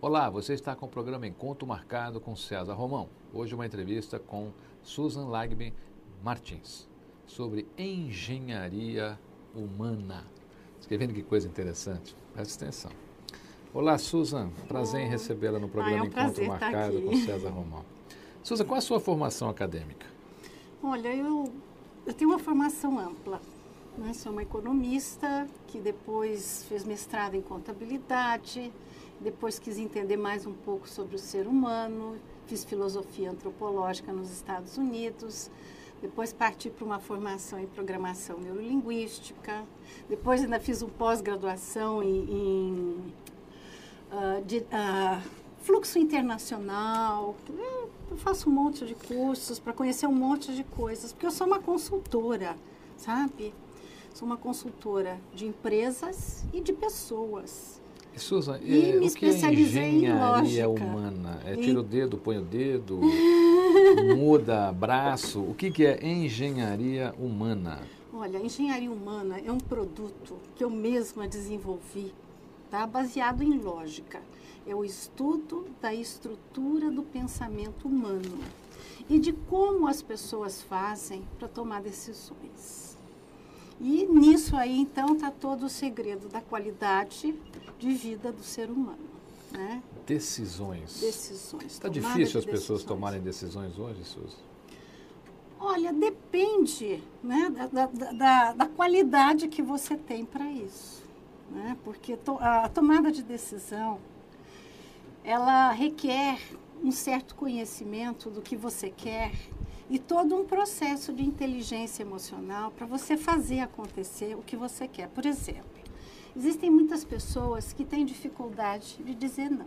Olá, você está com o programa Encontro Marcado com César Romão. Hoje uma entrevista com Susan Lagben Martins sobre engenharia humana. Escrevendo que coisa interessante. Presta atenção. Olá, Susan. Prazer em recebê-la no programa ah, é um Encontro Marcado com César Romão. Susan, qual é a sua formação acadêmica? Olha, eu, eu tenho uma formação ampla. Né? Sou uma economista que depois fez mestrado em contabilidade, depois quis entender mais um pouco sobre o ser humano, fiz filosofia antropológica nos Estados Unidos, depois parti para uma formação em programação neurolinguística, depois ainda fiz um pós-graduação em, em uh, de, uh, fluxo internacional. Eu faço um monte de cursos para conhecer um monte de coisas, porque eu sou uma consultora, sabe? Sou uma consultora de empresas e de pessoas. Susan, e é, me o que é engenharia humana? É tira o dedo, põe o dedo, muda braço? O que, que é engenharia humana? Olha, engenharia humana é um produto que eu mesma desenvolvi, tá? baseado em lógica. É o estudo da estrutura do pensamento humano e de como as pessoas fazem para tomar decisões. E nisso aí, então, está todo o segredo da qualidade de vida do ser humano. Né? Decisões. Decisões. Está difícil as de pessoas tomarem decisões hoje, Suzy? Olha, depende né, da, da, da, da qualidade que você tem para isso. Né? Porque to, a tomada de decisão, ela requer um certo conhecimento do que você quer e todo um processo de inteligência emocional para você fazer acontecer o que você quer. Por exemplo, existem muitas pessoas que têm dificuldade de dizer não,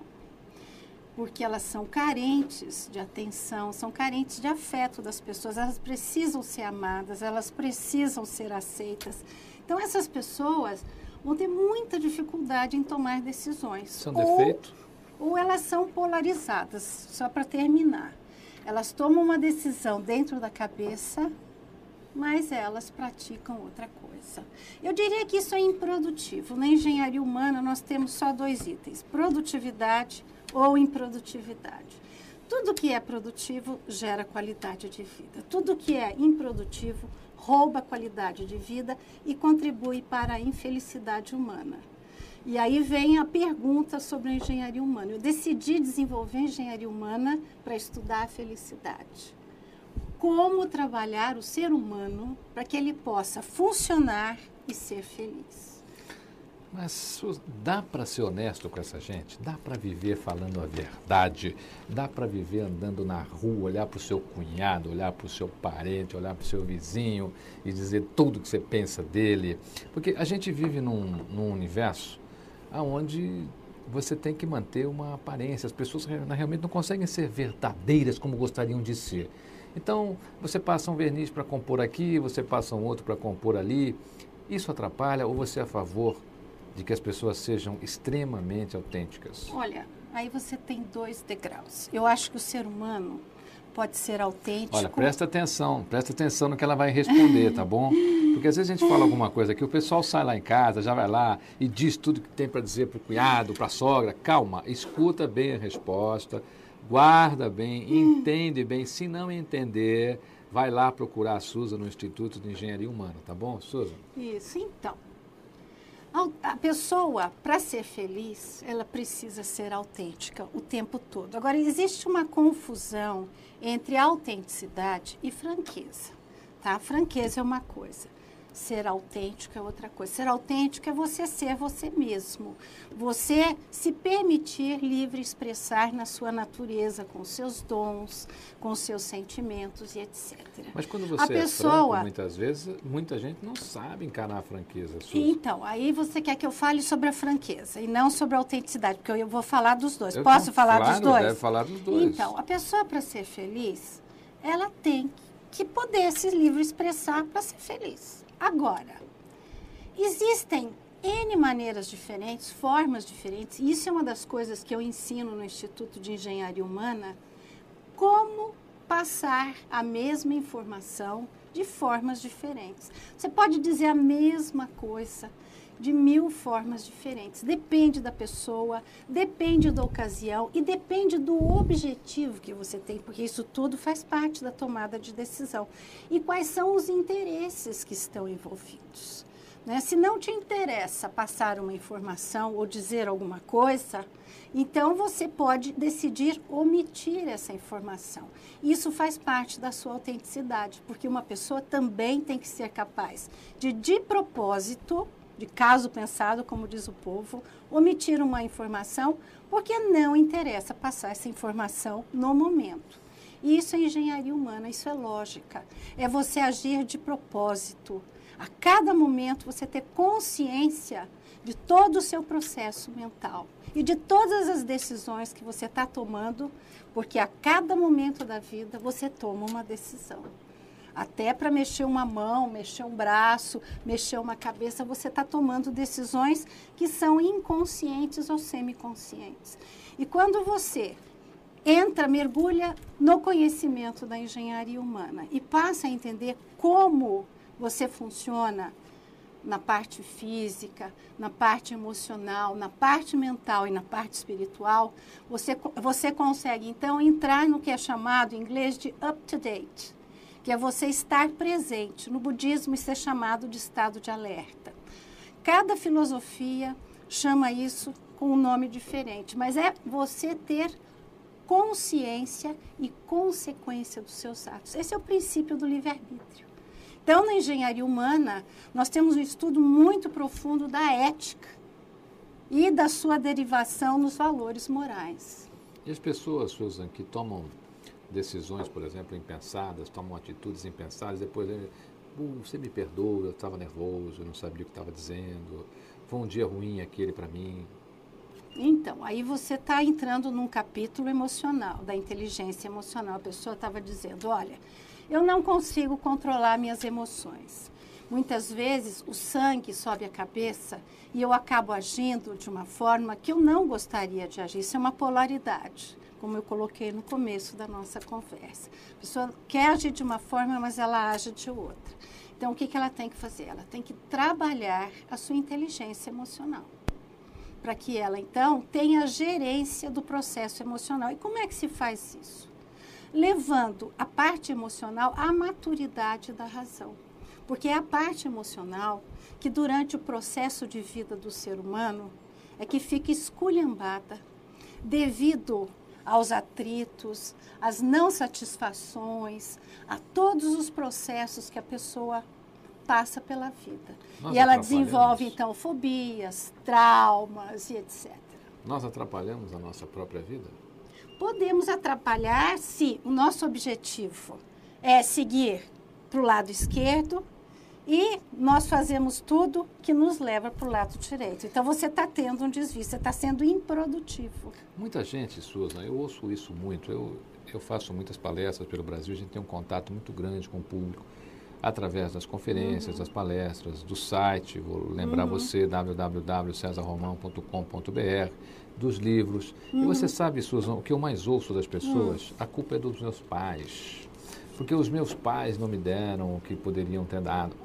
porque elas são carentes de atenção, são carentes de afeto das pessoas, elas precisam ser amadas, elas precisam ser aceitas. Então, essas pessoas vão ter muita dificuldade em tomar decisões. São ou, defeito? Ou elas são polarizadas, só para terminar. Elas tomam uma decisão dentro da cabeça, mas elas praticam outra coisa. Eu diria que isso é improdutivo. Na engenharia humana, nós temos só dois itens: produtividade ou improdutividade. Tudo que é produtivo gera qualidade de vida. Tudo que é improdutivo rouba qualidade de vida e contribui para a infelicidade humana. E aí vem a pergunta sobre a engenharia humana. Eu decidi desenvolver engenharia humana para estudar a felicidade. Como trabalhar o ser humano para que ele possa funcionar e ser feliz. Mas dá para ser honesto com essa gente? Dá para viver falando a verdade? Dá para viver andando na rua, olhar para o seu cunhado, olhar para o seu parente, olhar para o seu vizinho e dizer tudo que você pensa dele? Porque a gente vive num, num universo aonde você tem que manter uma aparência. As pessoas realmente não conseguem ser verdadeiras como gostariam de ser. Então, você passa um verniz para compor aqui, você passa um outro para compor ali. Isso atrapalha ou você é a favor de que as pessoas sejam extremamente autênticas? Olha, aí você tem dois degraus. Eu acho que o ser humano pode ser autêntico. Olha, presta atenção, presta atenção no que ela vai responder, tá bom? Porque às vezes a gente fala alguma coisa que o pessoal sai lá em casa, já vai lá e diz tudo que tem para dizer para o cunhado, para a sogra. Calma, escuta bem a resposta, guarda bem, entende bem. Se não entender, vai lá procurar a Suza no Instituto de Engenharia Humana, tá bom, Suza? Isso, então. A pessoa, para ser feliz, ela precisa ser autêntica o tempo todo. Agora, existe uma confusão entre autenticidade e franqueza. Tá? Franqueza é uma coisa. Ser autêntico é outra coisa. Ser autêntico é você ser você mesmo. Você se permitir livre expressar na sua natureza, com seus dons, com seus sentimentos e etc. Mas quando você a é pessoa, franco, muitas vezes, muita gente não sabe encarar a franqueza. Então, aí você quer que eu fale sobre a franqueza e não sobre a autenticidade, porque eu vou falar dos dois. Eu Posso falar claro, dos dois? Deve falar dos dois. Então, a pessoa para ser feliz, ela tem que poder se livre expressar para ser feliz. Agora, existem N maneiras diferentes, formas diferentes, e isso é uma das coisas que eu ensino no Instituto de Engenharia Humana, como passar a mesma informação de formas diferentes. Você pode dizer a mesma coisa de mil formas diferentes. Depende da pessoa, depende da ocasião e depende do objetivo que você tem, porque isso tudo faz parte da tomada de decisão. E quais são os interesses que estão envolvidos. Né? Se não te interessa passar uma informação ou dizer alguma coisa, então você pode decidir omitir essa informação. Isso faz parte da sua autenticidade, porque uma pessoa também tem que ser capaz de, de propósito, de caso pensado, como diz o povo, omitir uma informação, porque não interessa passar essa informação no momento. E isso é engenharia humana, isso é lógica. É você agir de propósito. A cada momento você ter consciência de todo o seu processo mental e de todas as decisões que você está tomando, porque a cada momento da vida você toma uma decisão. Até para mexer uma mão, mexer um braço, mexer uma cabeça, você está tomando decisões que são inconscientes ou semiconscientes. E quando você entra, mergulha no conhecimento da engenharia humana e passa a entender como você funciona na parte física, na parte emocional, na parte mental e na parte espiritual, você, você consegue então entrar no que é chamado em inglês de up to date, que é você estar presente. No budismo, isso é chamado de estado de alerta. Cada filosofia chama isso com um nome diferente, mas é você ter consciência e consequência dos seus atos. Esse é o princípio do livre-arbítrio. Então, na engenharia humana, nós temos um estudo muito profundo da ética e da sua derivação nos valores morais. E as pessoas, Susan, que tomam decisões, por exemplo, impensadas, tomam atitudes impensadas, depois você me perdoa, eu estava nervoso, eu não sabia o que estava dizendo, foi um dia ruim aquele para mim. Então, aí você está entrando num capítulo emocional, da inteligência emocional. A pessoa estava dizendo, olha, eu não consigo controlar minhas emoções. Muitas vezes o sangue sobe a cabeça e eu acabo agindo de uma forma que eu não gostaria de agir. Isso é uma polaridade, como eu coloquei no começo da nossa conversa. A pessoa quer agir de uma forma, mas ela age de outra. Então, o que, que ela tem que fazer? Ela tem que trabalhar a sua inteligência emocional. Para que ela, então, tenha gerência do processo emocional. E como é que se faz isso? levando a parte emocional à maturidade da razão. Porque é a parte emocional que, durante o processo de vida do ser humano, é que fica esculhambada devido aos atritos, às não satisfações, a todos os processos que a pessoa passa pela vida. Nós e ela desenvolve, então, fobias, traumas e etc. Nós atrapalhamos a nossa própria vida? podemos atrapalhar se o nosso objetivo é seguir para o lado esquerdo e nós fazemos tudo que nos leva para o lado direito. Então você está tendo um desvio, você está sendo improdutivo. Muita gente, Susan, eu ouço isso muito. Eu, eu faço muitas palestras pelo Brasil, a gente tem um contato muito grande com o público através das conferências, uhum. das palestras, do site, vou lembrar uhum. você, www.cesarromão.com.br dos livros. Uhum. E você sabe, Susan, o que eu mais ouço das pessoas? Uhum. A culpa é dos meus pais. Porque os meus pais não me deram o que poderiam ter dado.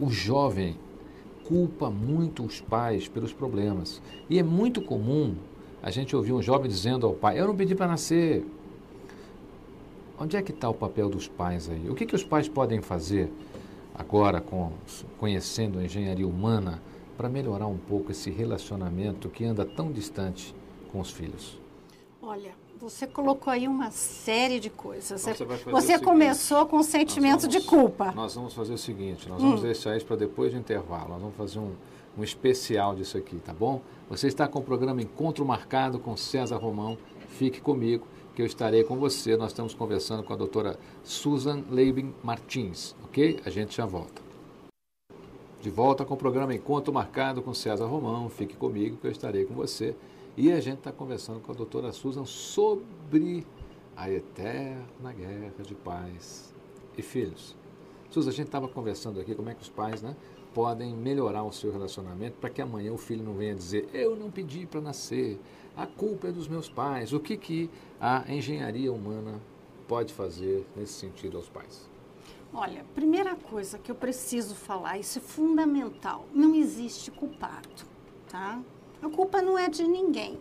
O jovem culpa muito os pais pelos problemas. E é muito comum a gente ouvir um jovem dizendo ao pai: Eu não pedi para nascer. Onde é que está o papel dos pais aí? O que, que os pais podem fazer agora, com, conhecendo a engenharia humana, para melhorar um pouco esse relacionamento que anda tão distante com os filhos? Olha, você colocou aí uma série de coisas. Então, você, você começou com o sentimento vamos, de culpa. Nós vamos fazer o seguinte, nós vamos hum. deixar isso para depois do intervalo. Nós vamos fazer um, um especial disso aqui, tá bom? Você está com o programa Encontro Marcado com César Romão. Fique comigo, que eu estarei com você. Nós estamos conversando com a doutora Susan Leibin Martins, ok? A gente já volta. De volta com o programa Encontro Marcado com César Romão. Fique comigo que eu estarei com você. E a gente está conversando com a doutora Susan sobre a eterna guerra de pais e filhos. Susan, a gente estava conversando aqui como é que os pais né, podem melhorar o seu relacionamento para que amanhã o filho não venha dizer eu não pedi para nascer, a culpa é dos meus pais. O que, que a engenharia humana pode fazer nesse sentido aos pais? Olha, primeira coisa que eu preciso falar, isso é fundamental. Não existe culpado, tá? A culpa não é de ninguém.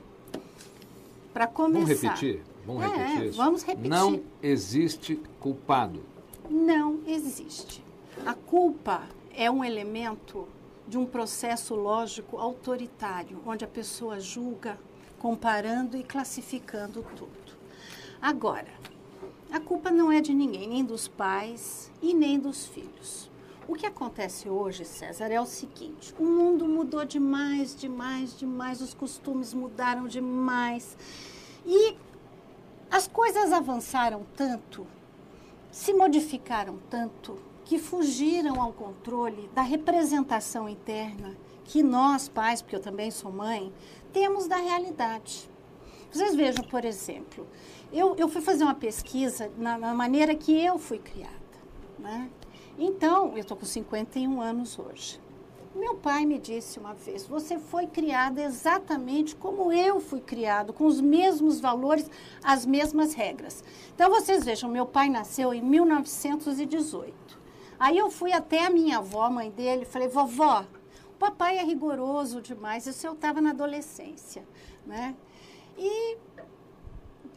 Para começar. Vamos repetir? Vamos é, repetir isso? Vamos repetir. Não existe culpado. Não existe. A culpa é um elemento de um processo lógico autoritário, onde a pessoa julga, comparando e classificando tudo. Agora, a culpa não é de ninguém, nem dos pais e nem dos filhos. O que acontece hoje, César, é o seguinte: o mundo mudou demais, demais, demais, os costumes mudaram demais. E as coisas avançaram tanto, se modificaram tanto, que fugiram ao controle da representação interna que nós, pais, porque eu também sou mãe, temos da realidade. Vocês vejam, por exemplo, eu, eu fui fazer uma pesquisa na, na maneira que eu fui criada. Né? Então, eu estou com 51 anos hoje. Meu pai me disse uma vez: você foi criada exatamente como eu fui criado, com os mesmos valores, as mesmas regras. Então, vocês vejam: meu pai nasceu em 1918. Aí eu fui até a minha avó, mãe dele, e falei: vovó, o papai é rigoroso demais. Isso eu estava na adolescência. Né? E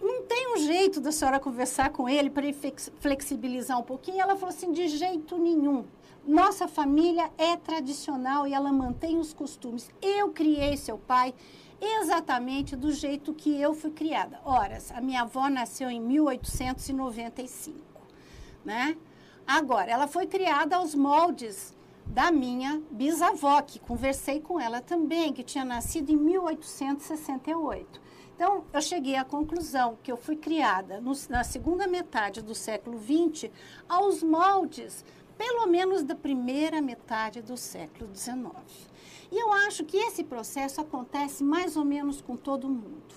não tem um jeito da senhora conversar com ele para ele flexibilizar um pouquinho? Ela falou assim: de jeito nenhum. Nossa família é tradicional e ela mantém os costumes. Eu criei seu pai exatamente do jeito que eu fui criada. Ora, a minha avó nasceu em 1895, né? Agora, ela foi criada aos moldes da minha bisavó, que conversei com ela também, que tinha nascido em 1868. Então, eu cheguei à conclusão que eu fui criada no, na segunda metade do século XX aos moldes, pelo menos da primeira metade do século XIX. E eu acho que esse processo acontece mais ou menos com todo mundo.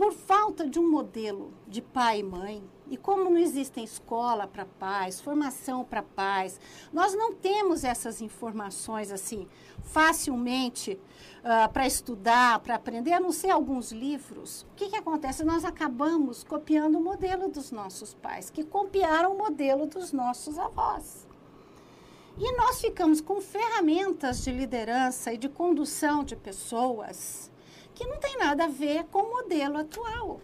Por falta de um modelo de pai e mãe, e como não existem escola para pais, formação para pais, nós não temos essas informações assim facilmente uh, para estudar, para aprender, a não ser alguns livros, o que, que acontece? Nós acabamos copiando o modelo dos nossos pais, que copiaram o modelo dos nossos avós. E nós ficamos com ferramentas de liderança e de condução de pessoas que não tem nada a ver com o modelo atual.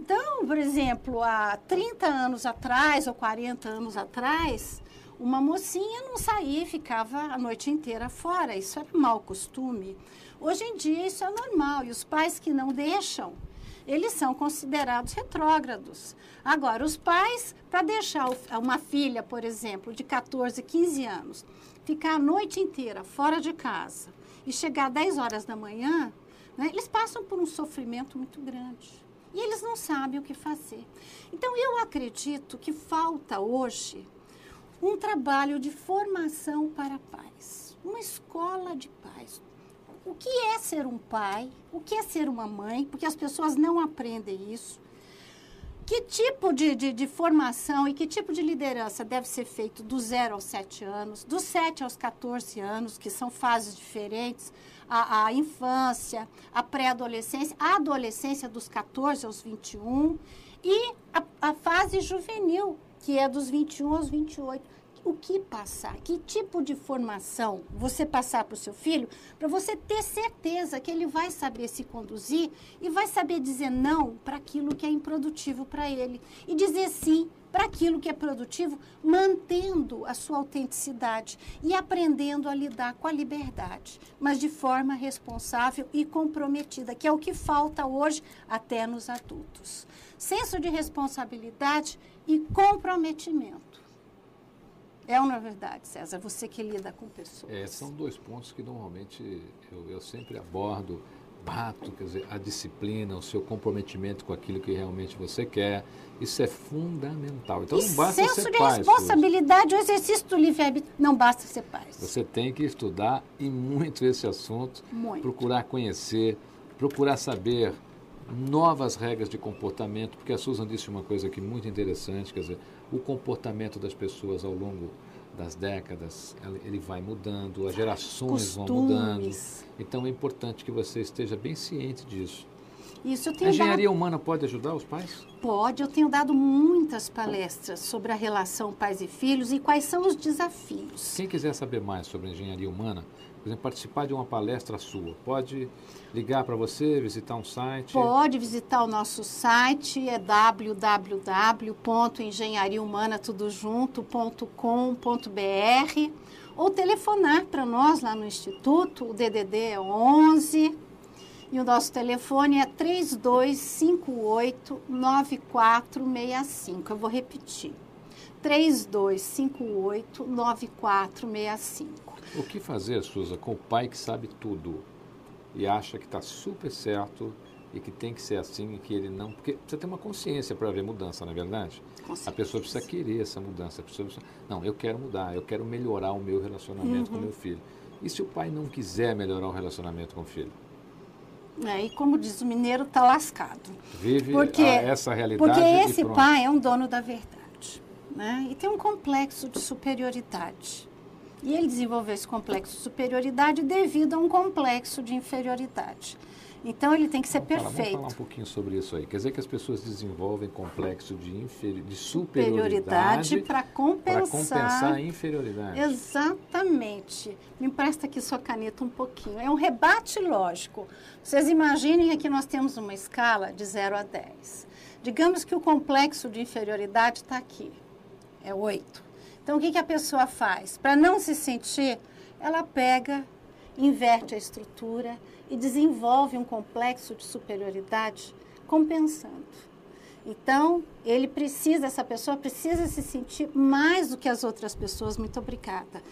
Então, por exemplo, há 30 anos atrás ou 40 anos atrás, uma mocinha não saía e ficava a noite inteira fora. Isso era mau costume. Hoje em dia isso é normal e os pais que não deixam, eles são considerados retrógrados. Agora, os pais, para deixar uma filha, por exemplo, de 14, 15 anos, ficar a noite inteira fora de casa e chegar às 10 horas da manhã, né, eles passam por um sofrimento muito grande. E eles não sabem o que fazer. Então, eu acredito que falta hoje um trabalho de formação para pais, uma escola de pais o que é ser um pai, o que é ser uma mãe, porque as pessoas não aprendem isso. Que tipo de, de, de, formação e que tipo de liderança deve ser feito do 0 aos 7 anos, dos 7 aos 14 anos, que são fases diferentes, a, a infância, a pré-adolescência, a adolescência dos 14 aos 21 e a, a fase juvenil, que é dos 21 aos 28 o que passar, que tipo de formação você passar para o seu filho, para você ter certeza que ele vai saber se conduzir e vai saber dizer não para aquilo que é improdutivo para ele e dizer sim para aquilo que é produtivo, mantendo a sua autenticidade e aprendendo a lidar com a liberdade, mas de forma responsável e comprometida, que é o que falta hoje até nos adultos. Senso de responsabilidade e comprometimento. É ou não é verdade, César? Você que lida com pessoas. É, são dois pontos que normalmente eu, eu sempre abordo, bato, quer dizer, a disciplina, o seu comprometimento com aquilo que realmente você quer. Isso é fundamental. Então e não basta senso ser de pai. responsabilidade, o exercício do livre-arbítrio, não basta ser pai. Você tem que estudar e muito esse assunto, muito. procurar conhecer, procurar saber novas regras de comportamento, porque a Susan disse uma coisa aqui muito interessante, quer dizer, o comportamento das pessoas ao longo das décadas, ele vai mudando, as gerações Costumes. vão mudando. Então é importante que você esteja bem ciente disso. Isso eu A tenho engenharia dado, humana pode ajudar os pais? pode, eu tenho dado muitas palestras sobre a relação pais e filhos e quais são os desafios. Quem quiser saber mais sobre engenharia humana, por exemplo, participar de uma palestra sua, pode ligar para você, visitar um site? Pode visitar o nosso site, é www.engenhariahumana.com.br ou telefonar para nós lá no Instituto, o DDD é 11 e o nosso telefone é 3258-9465. Eu vou repetir, 3258-9465. O que fazer, Suza, com o pai que sabe tudo e acha que está super certo e que tem que ser assim e que ele não. Porque você tem uma consciência para haver mudança, não é verdade? A pessoa precisa querer essa mudança. A pessoa precisa, não, eu quero mudar, eu quero melhorar o meu relacionamento Uhum. com meu filho. E se o pai não quiser melhorar o relacionamento com o filho? É, e como diz o mineiro, tá lascado. Vive Porque, essa realidade porque esse pai é um dono da verdade. Né? E tem um complexo de superioridade. E ele desenvolveu esse complexo de superioridade devido a um complexo de inferioridade. Então ele tem que ser Vamos falar- perfeito. vamos falar um pouquinho sobre isso aí. Quer dizer que as pessoas desenvolvem complexo de, inferi de Superioridade para compensar. compensar a inferioridade. Exatamente. Me empresta aqui sua caneta um pouquinho. É um rebate lógico. Vocês imaginem aqui nós temos uma escala de 0 a 10. Digamos que o complexo de inferioridade está aqui. É 8. Então, o que, que a pessoa faz? Para não se sentir, ela pega, inverte a estrutura e desenvolve um complexo de superioridade compensando. Então, ele precisa, essa pessoa precisa se sentir mais do que as outras pessoas, muito obrigada,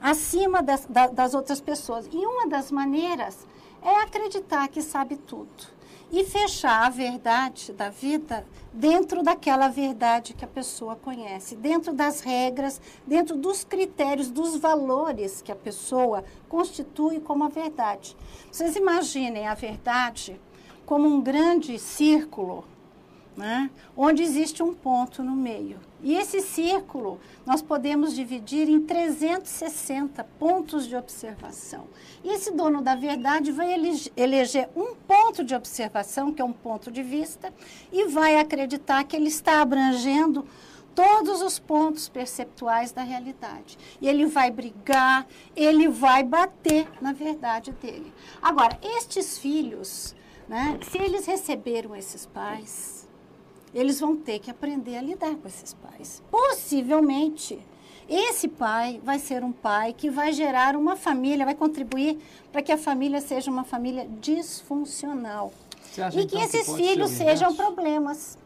acima das, da- das outras pessoas. E uma das maneiras é acreditar que sabe tudo e fechar a verdade da vida dentro daquela verdade que a pessoa conhece, dentro das regras, dentro dos critérios, dos valores que a pessoa constitui como a verdade. Vocês imaginem a verdade como um grande círculo né? onde existe um ponto no meio. E esse círculo nós podemos dividir em 360 pontos de observação. E esse dono da verdade vai elege- eleger um ponto de observação, que é um ponto de vista, e vai acreditar que ele está abrangendo todos os pontos perceptuais da realidade. E ele vai brigar, ele vai bater na verdade dele. Agora, estes filhos, né, se eles receberam esses pais, eles vão ter que aprender a lidar com esses pais. Possivelmente, esse pai vai ser um pai que vai gerar uma família, vai contribuir para que a família seja uma família disfuncional. Acha, E que então, esses pode ser filhos sejam problemas.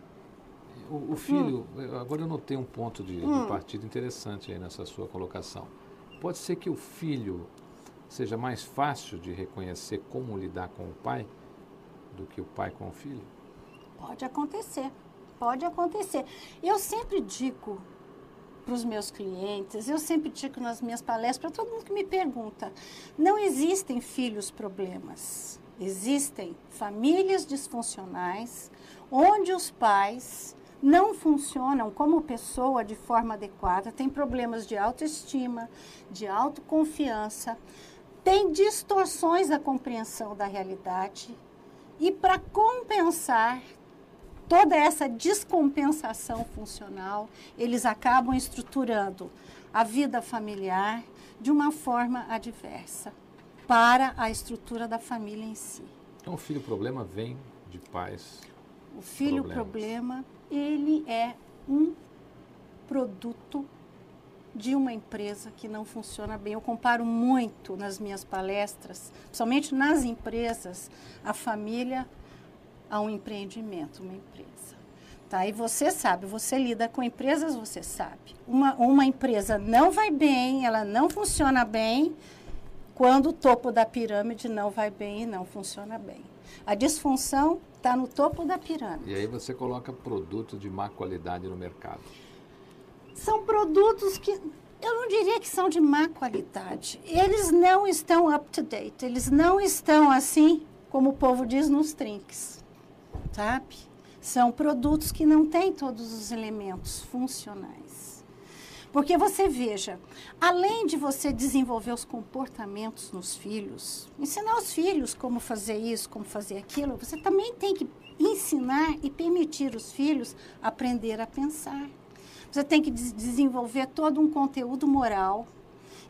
O, o filho, Hum. agora eu notei um ponto de, de partida interessante aí nessa sua colocação. Pode ser que o filho seja mais fácil de reconhecer como lidar com o pai do que o pai com o filho? Pode acontecer, pode acontecer. Eu sempre digo para os meus clientes, eu sempre digo nas minhas palestras, para todo mundo que me pergunta, não existem filhos problemas. Existem famílias disfuncionais onde os pais não funcionam como pessoa de forma adequada, têm problemas de autoestima, de autoconfiança, têm distorções da compreensão da realidade e para compensar toda essa descompensação funcional, eles acabam estruturando a vida familiar de uma forma adversa para a estrutura da família em si. Então o filho problema vem de pais. O filho Problemas. problema, ele é um produto de uma empresa que não funciona bem. Eu comparo muito nas minhas palestras, principalmente nas empresas, a família a um empreendimento, uma empresa. Tá? E você sabe, você lida com empresas, você sabe. Uma, uma empresa não vai bem, ela não funciona bem, quando o topo da pirâmide não vai bem e não funciona bem. A disfunção está no topo da pirâmide. E aí você coloca produtos de má qualidade no mercado. São produtos que eu não diria que são de má qualidade. Eles não estão up to date, eles não estão assim, como o povo diz, nos trinques, sabe? São produtos que não têm todos os elementos funcionais. Porque você veja, além de você desenvolver os comportamentos nos filhos, ensinar os filhos como fazer isso, como fazer aquilo, você também tem que ensinar e permitir os filhos aprender a pensar. Você tem que desenvolver todo um conteúdo moral.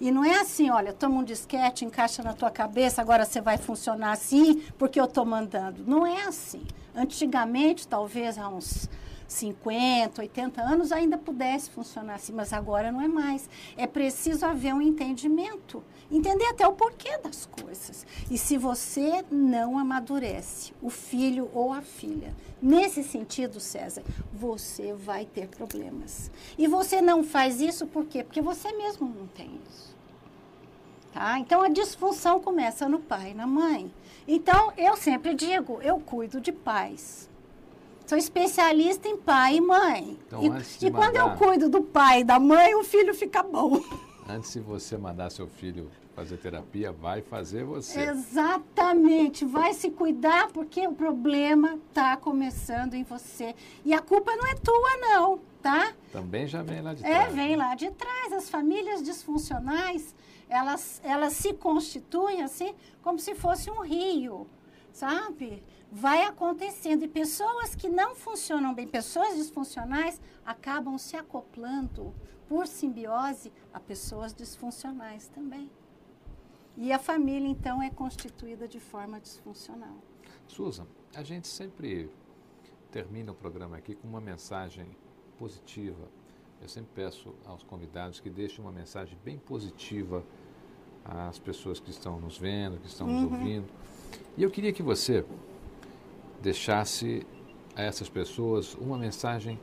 E não é assim, olha, toma um disquete, encaixa na tua cabeça, agora você vai funcionar assim porque eu estou mandando. Não é assim. Antigamente, talvez há uns 50, 80 anos ainda pudesse funcionar assim, mas agora não é mais. É preciso haver um entendimento, entender até o porquê das coisas. E se você não amadurece o filho ou a filha, nesse sentido, César, você vai ter problemas. E você não faz isso por quê? Porque você mesmo não tem isso. Tá? Então a disfunção começa no pai e na mãe. Então eu sempre digo, eu cuido de pais Sou especialista em pai e mãe. Então, e, e mandar, quando eu cuido do pai e da mãe, o filho fica bom. Antes de você mandar seu filho fazer terapia, vai fazer você. Exatamente, vai se cuidar porque o problema está começando em você. E a culpa não é tua, não, tá? Também já vem lá de é, trás. É, vem lá de trás. As famílias disfuncionais, elas, elas se constituem assim como se fosse um rio, sabe? vai acontecendo. E pessoas que não funcionam bem, pessoas disfuncionais, acabam se acoplando por simbiose a pessoas disfuncionais também. E a família, então, é constituída de forma disfuncional. Susan, a gente sempre termina o programa aqui com uma mensagem positiva. Eu sempre peço aos convidados que deixem uma mensagem bem positiva às pessoas que estão nos vendo, que estão nos uhum. ouvindo. E eu queria que você deixasse a essas pessoas uma mensagem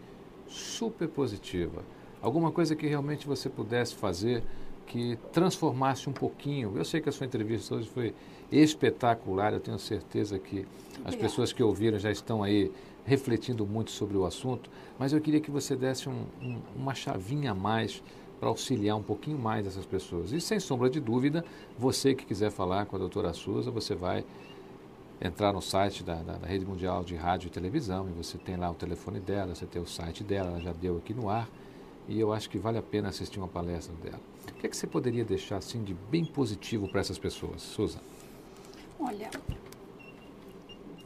super positiva. Alguma coisa que realmente você pudesse fazer que transformasse um pouquinho. Eu sei que a sua entrevista hoje foi espetacular, eu tenho certeza que as pessoas que ouviram já estão aí refletindo muito sobre o assunto, mas eu queria que você desse um, um, uma chavinha a mais para auxiliar um pouquinho mais essas pessoas. E sem sombra de dúvida, você que quiser falar com a doutora Souza, você vai entrar no site da, da, da, Rede Mundial de Rádio e Televisão e você tem lá o telefone dela, você tem o site dela, ela já deu aqui no ar e eu acho que vale a pena assistir uma palestra dela. O que é que você poderia deixar assim de bem positivo para essas pessoas, Susan? Olha,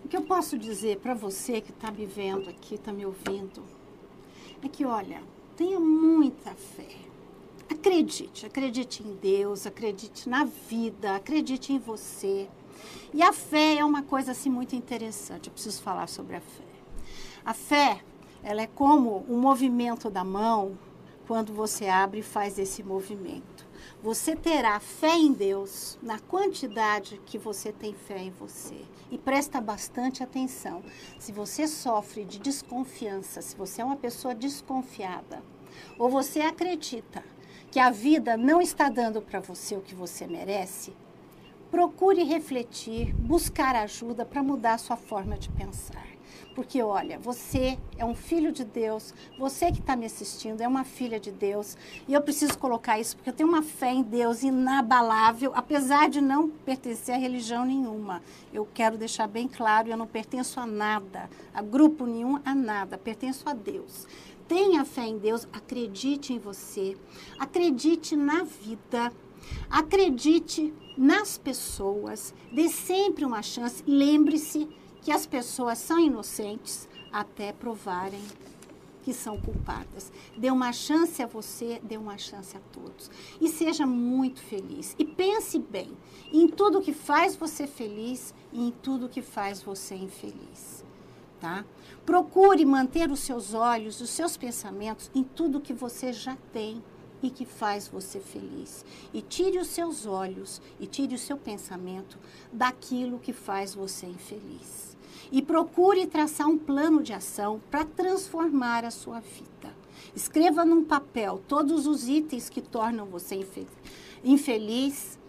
o que eu posso dizer para você que está me vendo aqui, está me ouvindo, é que, olha, tenha muita fé. Acredite, acredite em Deus, acredite na vida, acredite em você. E a fé é uma coisa assim muito interessante. Eu preciso falar sobre a fé. A fé, ela é como o movimento da mão quando você abre e faz esse movimento. Você terá fé em Deus na quantidade que você tem fé em você. E presta bastante atenção. Se você sofre de desconfiança, se você é uma pessoa desconfiada, ou você acredita que a vida não está dando para você o que você merece, procure refletir, buscar ajuda para mudar a sua forma de pensar. Porque, olha, você é um filho de Deus, você que está me assistindo é uma filha de Deus, e eu preciso colocar isso porque eu tenho uma fé em Deus inabalável, apesar de não pertencer a religião nenhuma. Eu quero deixar bem claro, eu não pertenço a nada, a grupo nenhum, a nada, pertenço a Deus. Tenha fé em Deus, acredite em você, acredite na vida, acredite nas pessoas, dê sempre uma chance. Lembre-se que as pessoas são inocentes até provarem que são culpadas. Dê uma chance a você, dê uma chance a todos. E seja muito feliz. E pense bem em tudo que faz você feliz e em tudo que faz você infeliz. Tá? Procure manter os seus olhos, os seus pensamentos em tudo que você já tem e que faz você feliz. E tire os seus olhos e tire o seu pensamento daquilo que faz você infeliz. E procure traçar um plano de ação para transformar a sua vida. Escreva num papel todos os itens que tornam você infeliz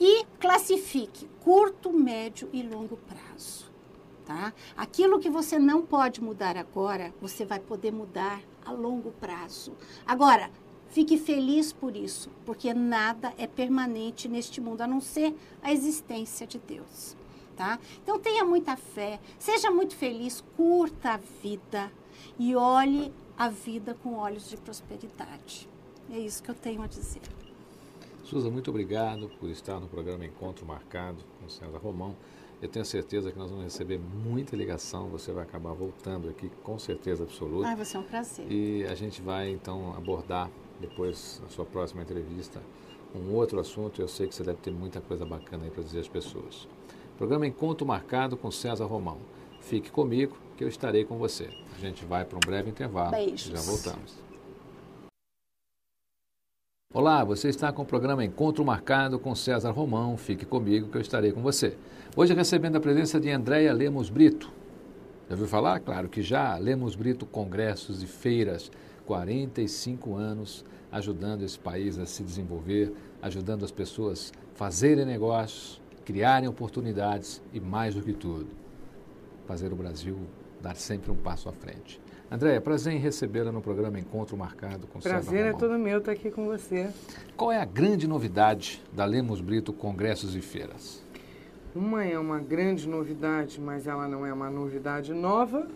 e classifique curto, médio e longo prazo. Tá? Aquilo que você não pode mudar agora, você vai poder mudar a longo prazo. Agora, Fique feliz por isso, porque nada é permanente neste mundo a não ser a existência de Deus. Tá? Então tenha muita fé, seja muito feliz, curta a vida e olhe a vida com olhos de prosperidade. É isso que eu tenho a dizer. Suza, muito obrigado por estar no programa Encontro Marcado com César Romão. Eu tenho certeza que nós vamos receber muita ligação, você vai acabar voltando aqui com certeza absoluta. Ah, vai ser um prazer. E a gente vai então abordar depois, na sua próxima entrevista, um outro assunto. Eu sei que você deve ter muita coisa bacana aí para dizer às pessoas. Programa Encontro Marcado com César Romão. Fique comigo que eu estarei com você. A gente vai para um breve intervalo Beijos. já voltamos. Olá, você está com o programa Encontro Marcado com César Romão. Fique comigo que eu estarei com você. Hoje recebendo a presença de Andréia Lemos Brito. Já ouviu falar? Claro que já. Lemos Brito Congressos e Feiras, 45 anos ajudando esse país a se desenvolver, ajudando as pessoas a fazerem negócios, criarem oportunidades e, mais do que tudo, fazer o Brasil dar sempre um passo à frente. Andréia, prazer em recebê-la no programa Encontro Marcado com Prazer é todo meu estar aqui com você. Qual é a grande novidade da Lemos Brito Congressos e Feiras? Uma é uma grande novidade, mas ela não é uma novidade nova.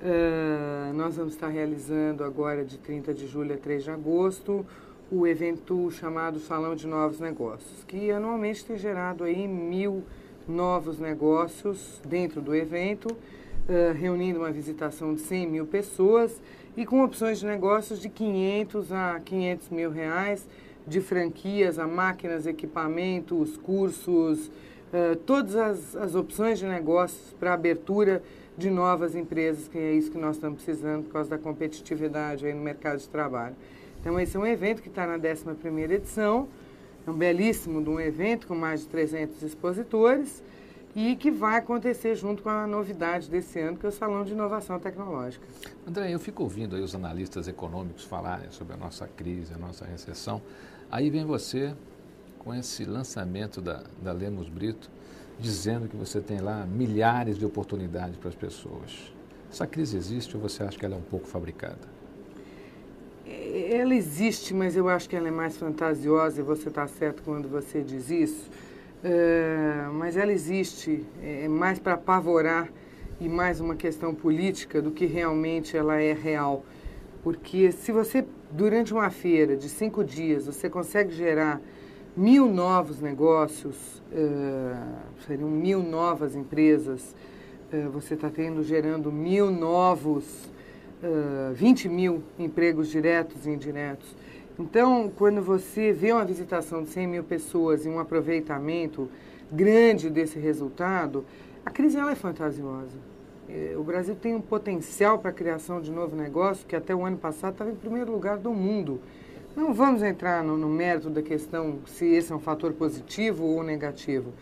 Uh, nós vamos estar realizando agora de 30 de julho a 3 de agosto o evento chamado Salão de Novos Negócios, que anualmente tem gerado aí mil novos negócios dentro do evento uh, reunindo uma visitação de 100 mil pessoas e com opções de negócios de 500 a 500 mil reais, de franquias a máquinas, equipamentos, cursos, uh, todas as, as opções de negócios para abertura de novas empresas, que é isso que nós estamos precisando por causa da competitividade aí no mercado de trabalho. Então, esse é um evento que está na 11ª edição, é um belíssimo de um evento com mais de 300 expositores, e que vai acontecer junto com a novidade desse ano, que é o Salão de Inovação Tecnológica. André, eu fico ouvindo aí os analistas econômicos falarem sobre a nossa crise, a nossa recessão. Aí vem você com esse lançamento da, da Lemos Brito, dizendo que você tem lá milhares de oportunidades para as pessoas. Essa crise existe ou você acha que ela é um pouco fabricada? Ela existe, mas eu acho que ela é mais fantasiosa e você está certo quando você diz isso é, mas ela existe é, é mais para apavorar e mais uma questão política do que realmente ela é real. Porque se você, durante uma feira de cinco dias, você consegue gerar mil novos negócios, é, seriam mil novas empresas, é, você está tendo, gerando mil novos, uh, 20 mil empregos diretos e indiretos. Então, quando você vê uma visitação de 100 mil pessoas e um aproveitamento grande desse resultado, a crise ela é fantasiosa. É, o Brasil tem um potencial para a criação de novo negócio que até o ano passado estava em primeiro lugar do mundo. Não vamos entrar no, no mérito da questão se esse é um fator positivo ou negativo.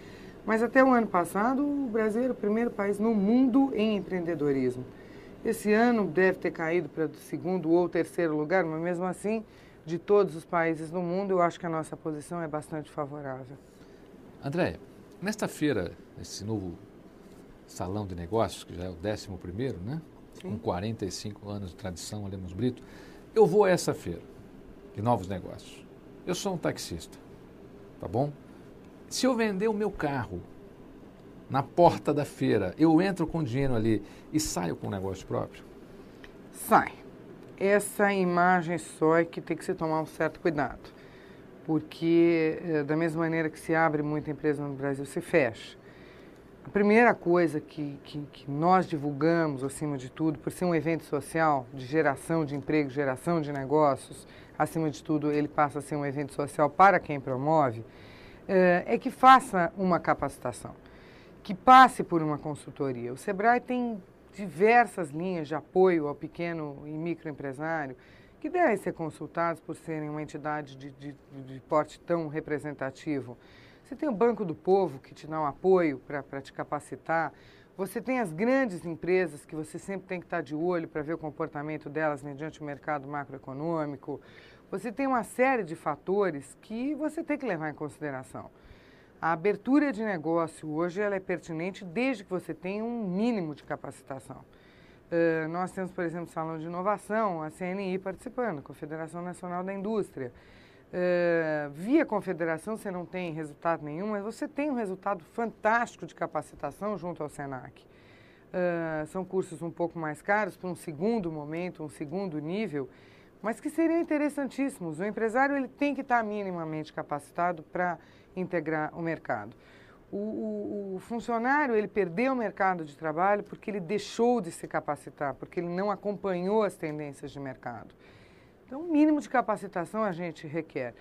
Mas até o ano passado, o Brasil era o primeiro país no mundo em empreendedorismo. Esse ano deve ter caído para o segundo ou terceiro lugar, mas mesmo assim de todos os países do mundo, eu acho que a nossa posição é bastante favorável. André, nesta feira, esse novo salão de negócios, que já é o 11 primeiro, né? Sim. Com 45 anos de tradição, Lemos Brito, eu vou a essa feira de novos negócios. Eu sou um taxista, tá bom? Se eu vender o meu carro na porta da feira, eu entro com dinheiro ali e saio com um negócio próprio? Sai essa imagem só é que tem que se tomar um certo cuidado, porque eh, da mesma maneira que se abre muita empresa no Brasil, se fecha. A primeira coisa que, que, que, nós divulgamos, acima de tudo, por ser um evento social de geração de emprego, geração de negócios, acima de tudo, ele passa a ser um evento social para quem promove, é, é que faça uma capacitação, que passe por uma consultoria. O Sebrae tem diversas linhas de apoio ao pequeno e microempresário que devem ser consultados por serem uma entidade de, de, de porte tão representativo. Você tem o Banco do Povo que te dá um apoio para te capacitar. Você tem as grandes empresas que você sempre tem que estar de olho para ver o comportamento delas mediante o mercado macroeconômico. Você tem uma série de fatores que você tem que levar em consideração. A abertura de negócio hoje ela é pertinente desde que você tenha um mínimo de capacitação. Uh, nós temos, por exemplo, Salão de Inovação, a CNI participando, Confederação Nacional da Indústria. Uh, via confederação você não tem resultado nenhum, mas você tem um resultado fantástico de capacitação junto ao SENAC. Uh, são cursos um pouco mais caros para um segundo momento, um segundo nível, mas que seriam interessantíssimos. O empresário ele tem que estar minimamente capacitado para integrar o mercado. O, o, o, funcionário ele perdeu o mercado de trabalho porque ele deixou de se capacitar, porque ele não acompanhou as tendências de mercado. Então, o mínimo de capacitação a gente requer.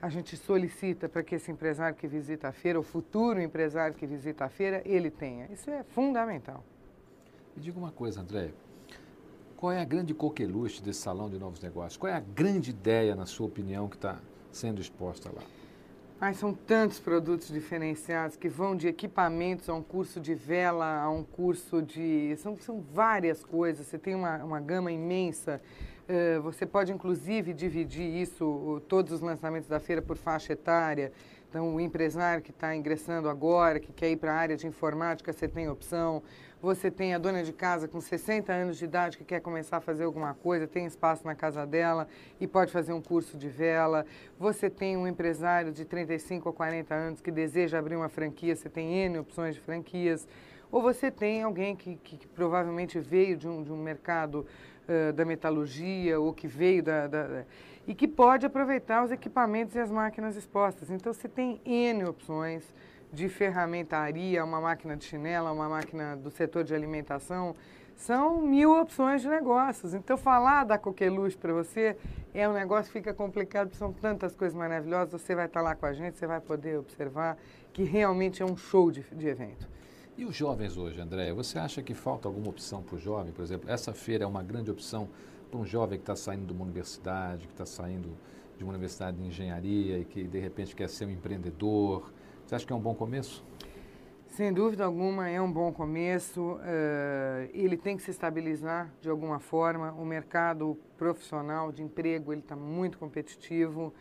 A gente solicita para que esse empresário que visita a feira, o futuro empresário que visita a feira, ele tenha. Isso é fundamental. Me diga uma coisa, André. Qual é a grande coqueluche desse salão de novos negócios? Qual é a grande ideia, na sua opinião, que está sendo exposta lá? Ai, são tantos produtos diferenciados que vão de equipamentos a um curso de vela, a um curso de. São, são várias coisas. Você tem uma, uma gama imensa. Uh, você pode, inclusive, dividir isso, todos os lançamentos da feira, por faixa etária. Então, o empresário que está ingressando agora, que quer ir para a área de informática, você tem opção. Você tem a dona de casa com 60 anos de idade que quer começar a fazer alguma coisa, tem espaço na casa dela e pode fazer um curso de vela. Você tem um empresário de 35 ou 40 anos que deseja abrir uma franquia, você tem N opções de franquias. Ou você tem alguém que, que, que provavelmente veio de um, de um mercado uh, da metalurgia ou que veio da, da e que pode aproveitar os equipamentos e as máquinas expostas. Então você tem N opções de ferramentaria, uma máquina de chinela, uma máquina do setor de alimentação, são mil opções de negócios. Então falar da coqueluche para você é um negócio que fica complicado, porque são tantas coisas maravilhosas, você vai estar lá com a gente, você vai poder observar que realmente é um show de, de evento. E os jovens hoje, André, você acha que falta alguma opção para o jovem? Por exemplo, essa feira é uma grande opção para um jovem que está saindo de uma universidade, que está saindo de uma universidade de engenharia e que de repente quer ser um empreendedor. Você acha que é um bom começo? Sem dúvida alguma, é um bom começo. Uh, ele tem que se estabilizar de alguma forma. O mercado profissional de emprego ele está muito competitivo,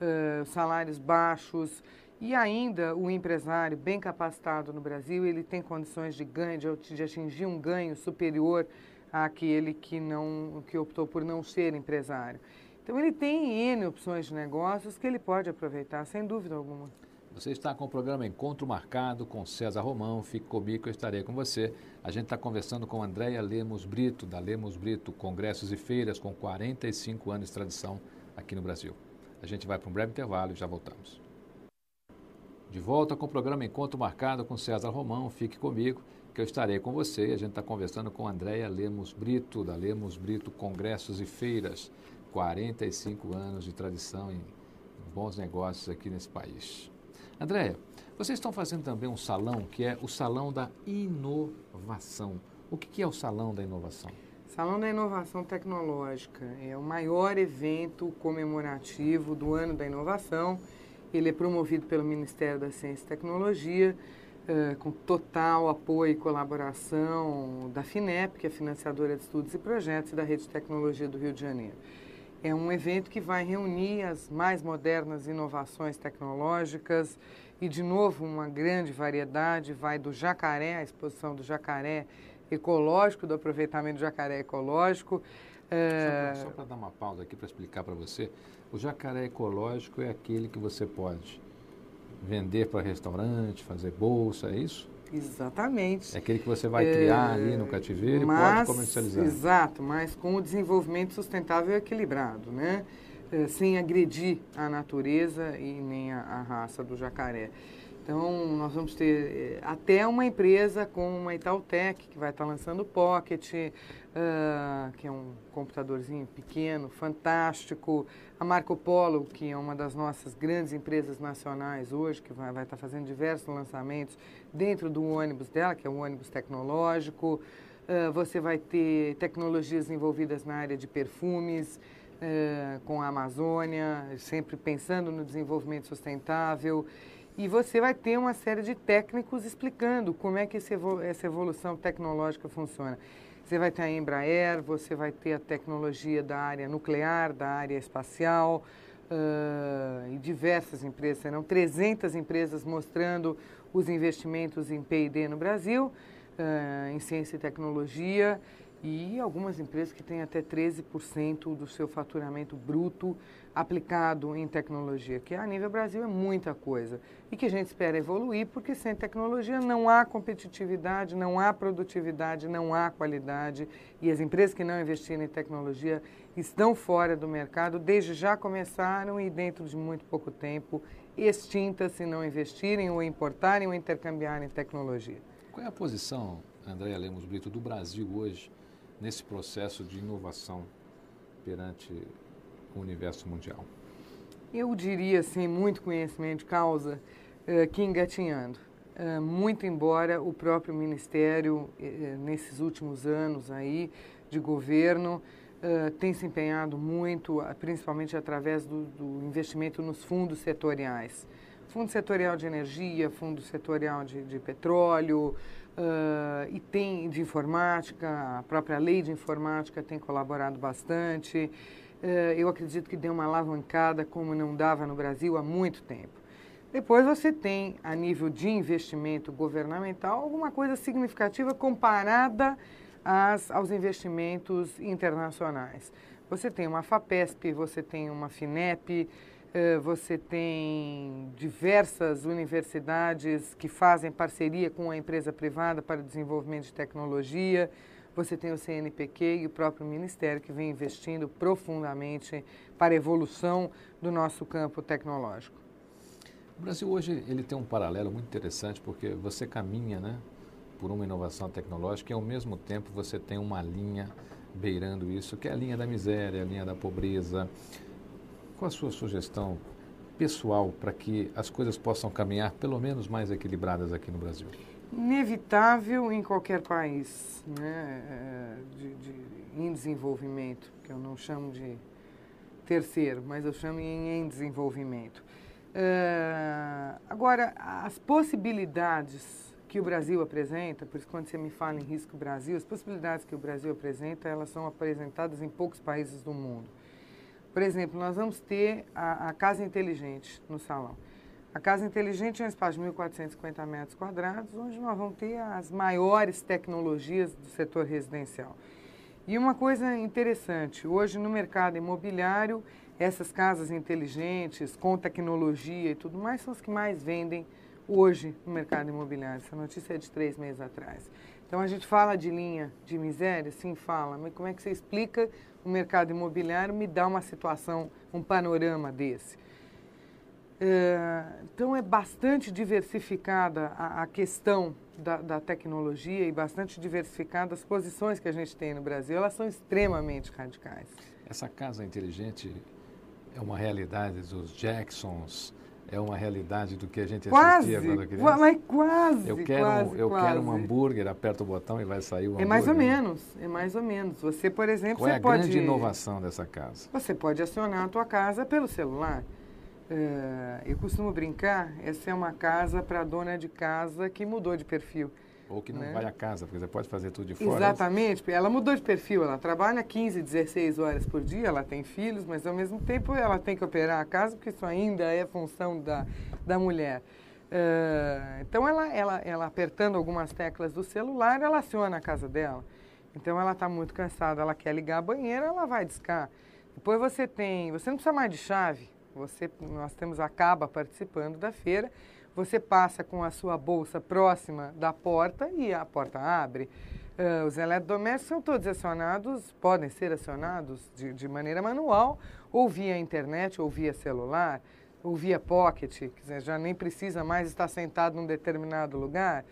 uh, salários baixos e ainda o empresário bem capacitado no Brasil ele tem condições de ganho, de, de atingir um ganho superior àquele que, não, que optou por não ser empresário. Então, ele tem N opções de negócios que ele pode aproveitar, sem dúvida alguma. Você está com o programa Encontro Marcado com César Romão. Fique comigo eu estarei com você. A gente está conversando com Andréia Lemos Brito, da Lemos Brito Congressos e Feiras, com 45 anos de tradição aqui no Brasil. A gente vai para um breve intervalo e já voltamos. De volta com o programa Encontro Marcado com César Romão. Fique comigo que eu estarei com você. A gente está conversando com Andréia Lemos Brito, da Lemos Brito Congressos e Feiras. 45 anos de tradição em bons negócios aqui nesse país. Andréia, vocês estão fazendo também um salão que é o Salão da Inovação. O que é o Salão da Inovação? Salão da Inovação Tecnológica é o maior evento comemorativo do Ano da Inovação. Ele é promovido pelo Ministério da Ciência e Tecnologia uh, com total apoio e colaboração da FINEP, que é financiadora de estudos e projetos, e da Rede de Tecnologia do Rio de Janeiro. É um evento que vai reunir as mais modernas inovações tecnológicas e, de novo, uma grande variedade. Vai do jacaré, a exposição do jacaré ecológico, do aproveitamento do jacaré ecológico. É... Só para dar uma pausa aqui para explicar para você, o jacaré ecológico é aquele que você pode vender para restaurante, fazer bolsa, é isso? Exatamente. É aquele que você vai criar é, ali no cativeiro mas, e pode comercializar. Exato, mas com o desenvolvimento sustentável e equilibrado, né? É, sem agredir a natureza e nem a, a raça do jacaré. Então, nós vamos ter eh, até uma empresa como uma Itautec, que vai estar lançando o Pocket, uh, que é um computadorzinho pequeno, fantástico. A Marco Polo, que é uma das nossas grandes empresas nacionais hoje, que vai, vai estar fazendo diversos lançamentos dentro do ônibus dela, que é um ônibus tecnológico. Uh, você vai ter tecnologias envolvidas na área de perfumes, uh, com a Amazônia, sempre pensando no desenvolvimento sustentável. E você vai ter uma série de técnicos explicando como é que essa evolução tecnológica funciona. Você vai ter a Embraer, você vai ter a tecnologia da área nuclear, da área espacial, uh, e diversas empresas, serão 300 empresas mostrando os investimentos em P&D no Brasil, uh, em ciência e tecnologia, e algumas empresas que têm até 13% do seu faturamento bruto aplicado em tecnologia, que a nível Brasil é muita coisa e que a gente espera evoluir, porque sem tecnologia não há competitividade, não há produtividade, não há qualidade e as empresas que não investirem em tecnologia estão fora do mercado, desde já começaram e dentro de muito pouco tempo extintas se não investirem ou importarem ou intercambiarem tecnologia. Qual é a posição, Andréa Lemos Brito, do Brasil hoje nesse processo de inovação perante o universo mundial? Eu diria, sem muito conhecimento de causa, uh, que engatinhando. Uh, muito embora o próprio Ministério, uh, nesses últimos anos aí de governo, tem se empenhado muito, principalmente através do, do, investimento nos fundos setoriais. Fundo setorial de energia, fundo setorial de, de petróleo, Uh, e tem de informática, a própria lei de informática tem colaborado bastante. Uh, eu acredito que deu uma alavancada como não dava no Brasil há muito tempo. Depois você tem, a nível de investimento governamental, alguma coisa significativa comparada às, aos investimentos internacionais. Você tem uma FAPESP, você tem uma FINEP, você tem diversas universidades que fazem parceria com a empresa privada para o desenvolvimento de tecnologia. Você tem o CNPq e o próprio Ministério que vem investindo profundamente para a evolução do nosso campo tecnológico. O Brasil hoje ele tem um paralelo muito interessante porque você caminha, né, por uma inovação tecnológica e ao mesmo tempo você tem uma linha beirando isso, que é a linha da miséria, a linha da pobreza, qual a sua sugestão pessoal para que as coisas possam caminhar pelo menos mais equilibradas aqui no Brasil? Inevitável em qualquer país né, é, de, de, em desenvolvimento, que eu não chamo de terceiro, mas eu chamo em desenvolvimento. Uh, agora, as possibilidades que o Brasil apresenta, por isso quando você me fala em risco Brasil, as possibilidades que o Brasil apresenta, elas são apresentadas em poucos países do mundo. Por exemplo, nós vamos ter a, a Casa Inteligente no salão. A Casa Inteligente é um espaço de 1.450 metros quadrados, onde nós vamos ter as maiores tecnologias do setor residencial. E uma coisa interessante, hoje no mercado imobiliário, essas casas inteligentes, com tecnologia e tudo mais, são as que mais vendem hoje no mercado imobiliário. Essa notícia é de três meses atrás. Então a gente fala de linha de miséria? Sim, fala. Mas como é que você explica o mercado imobiliário? Me dá uma situação, um panorama desse. É, então é bastante diversificada a, questão da, da, tecnologia e bastante diversificada as posições que a gente tem no Brasil. Elas são extremamente radicais. Essa casa inteligente é uma realidade dos Jacksons, é uma realidade do que a gente quase, assistia quando criança? Mas quase, eu quero, quase, eu quase. quero um hambúrguer, aperta o botão e vai sair o hambúrguer. É mais ou menos, é mais ou menos. Você, por exemplo, Qual você é a pode... grande inovação dessa casa? Você pode acionar a tua casa pelo celular. Uh, eu costumo brincar, essa é uma casa para dona de casa que mudou de perfil. Ou que não né? vai à casa, porque você pode fazer tudo de fora. Exatamente, porque ela mudou de perfil, ela trabalha 15, 16 horas por dia, ela tem filhos, mas ao mesmo tempo ela tem que operar a casa, porque isso ainda é função da, da mulher. Uh, então ela, ela, ela apertando algumas teclas do celular, ela aciona a casa dela. Então ela está muito cansada, ela quer ligar a banheira, ela vai discar. Depois você tem, você não precisa mais de chave, você, nós temos a Caba participando da feira, você passa com a sua bolsa próxima da porta e a porta abre. Uh, os eletrodomésticos são todos acionados, podem ser acionados de, de, maneira manual, ou via internet, ou via celular, ou via pocket, quer dizer, já nem precisa mais estar sentado num determinado lugar.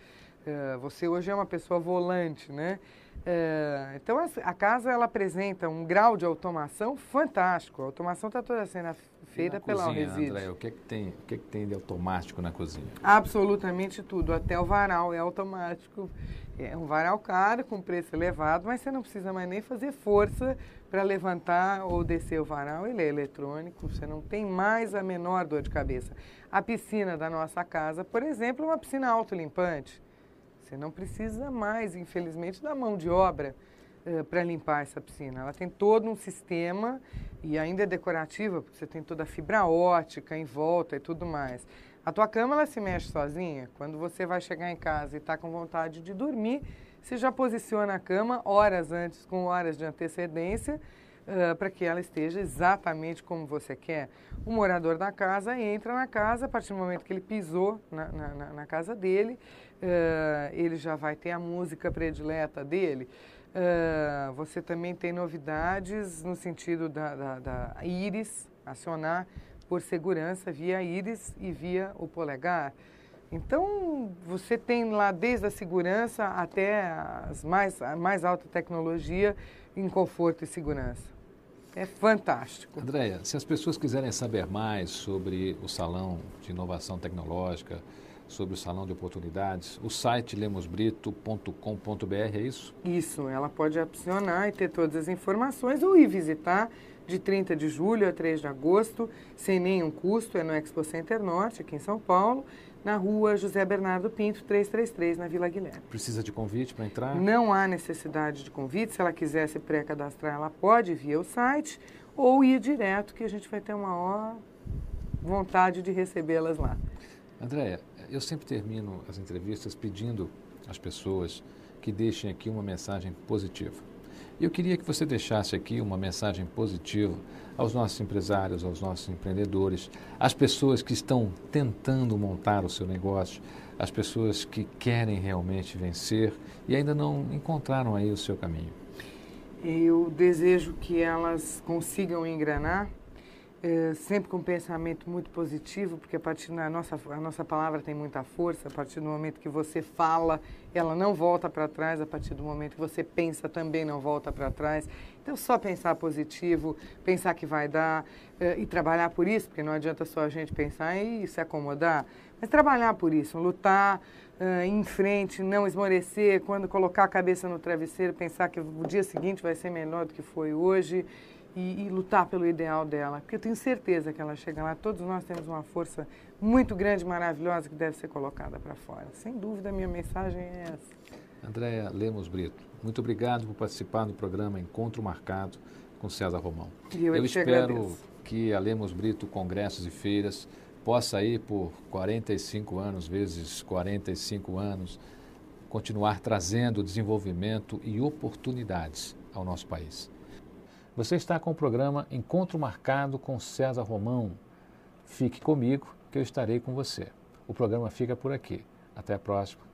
Uh, você hoje é uma pessoa volante, né? Uh, então a casa ela apresenta um grau de automação fantástico. A automação está toda sendo feita pela cozinha, Reside. André, o que, é que tem, o que, é que tem de automático na cozinha? Absolutamente tudo, até o varal é automático. É um varal caro, com preço elevado, mas você não precisa mais nem fazer força para levantar ou descer o varal, ele é eletrônico, você não tem mais a menor dor de cabeça. A piscina da nossa casa, por exemplo, é uma piscina autolimpante. Você não precisa mais, infelizmente, da mão de obra uh, para limpar essa piscina. Ela tem todo um sistema e ainda é decorativa, porque você tem toda a fibra ótica em volta e tudo mais. A tua cama ela se mexe sozinha. Quando você vai chegar em casa e está com vontade de dormir, você já posiciona a cama horas antes, com horas de antecedência, uh, para que ela esteja exatamente como você quer. O morador da casa entra na casa, a partir do momento que ele pisou na, na, na casa dele, uh, ele já vai ter a música predileta dele. Uh, você também tem novidades no sentido da, da, da íris, acionar por segurança via íris e via o polegar. Então, você tem lá desde a segurança até as mais, a mais alta tecnologia em conforto e segurança. É fantástico. Andréia, se as pessoas quiserem saber mais sobre o Salão de Inovação Tecnológica, sobre o Salão de Oportunidades, o site lemosbrito.com.br, é isso? Isso, ela pode opcionar e ter todas as informações ou ir visitar de 30 de julho a 3 de agosto, sem nenhum custo, é no Expo Center Norte, aqui em São Paulo na rua José Bernardo Pinto, 333, na Vila Guilherme. Precisa de convite para entrar? Não há necessidade de convite. Se ela quiser se pré-cadastrar, ela pode via o site ou ir direto, que a gente vai ter uma vontade de recebê-las lá. Andréia, eu sempre termino as entrevistas pedindo às pessoas que deixem aqui uma mensagem positiva. Eu queria que você deixasse aqui uma mensagem positiva aos nossos empresários, aos nossos empreendedores, às pessoas que estão tentando montar o seu negócio, às pessoas que querem realmente vencer e ainda não encontraram aí o seu caminho. Eu desejo que elas consigam engrenar é, sempre com um pensamento muito positivo, porque a partir da nossa a nossa palavra tem muita força. A partir do momento que você fala, ela não volta para trás. A partir do momento que você pensa, também não volta para trás. Então, só pensar positivo, pensar que vai dar é, e trabalhar por isso, porque não adianta só a gente pensar e se acomodar, mas trabalhar por isso, lutar. Uh, em frente, não esmorecer, quando colocar a cabeça no travesseiro, pensar que o dia seguinte vai ser melhor do que foi hoje e, e, lutar pelo ideal dela, porque eu tenho certeza que ela chega lá. Todos nós temos uma força muito grande, maravilhosa que deve ser colocada para fora. Sem dúvida, a minha mensagem é essa. Andréa Lemos Brito, muito obrigado por participar do programa Encontro Marcado com César Romão. E eu, eu espero agradeço. que a Lemos Brito Congressos e Feiras possa ir por 45 anos, vezes 45 anos, continuar trazendo desenvolvimento e oportunidades ao nosso país. Você está com o programa Encontro Marcado com César Romão. Fique comigo que eu estarei com você. O programa fica por aqui. Até a próxima.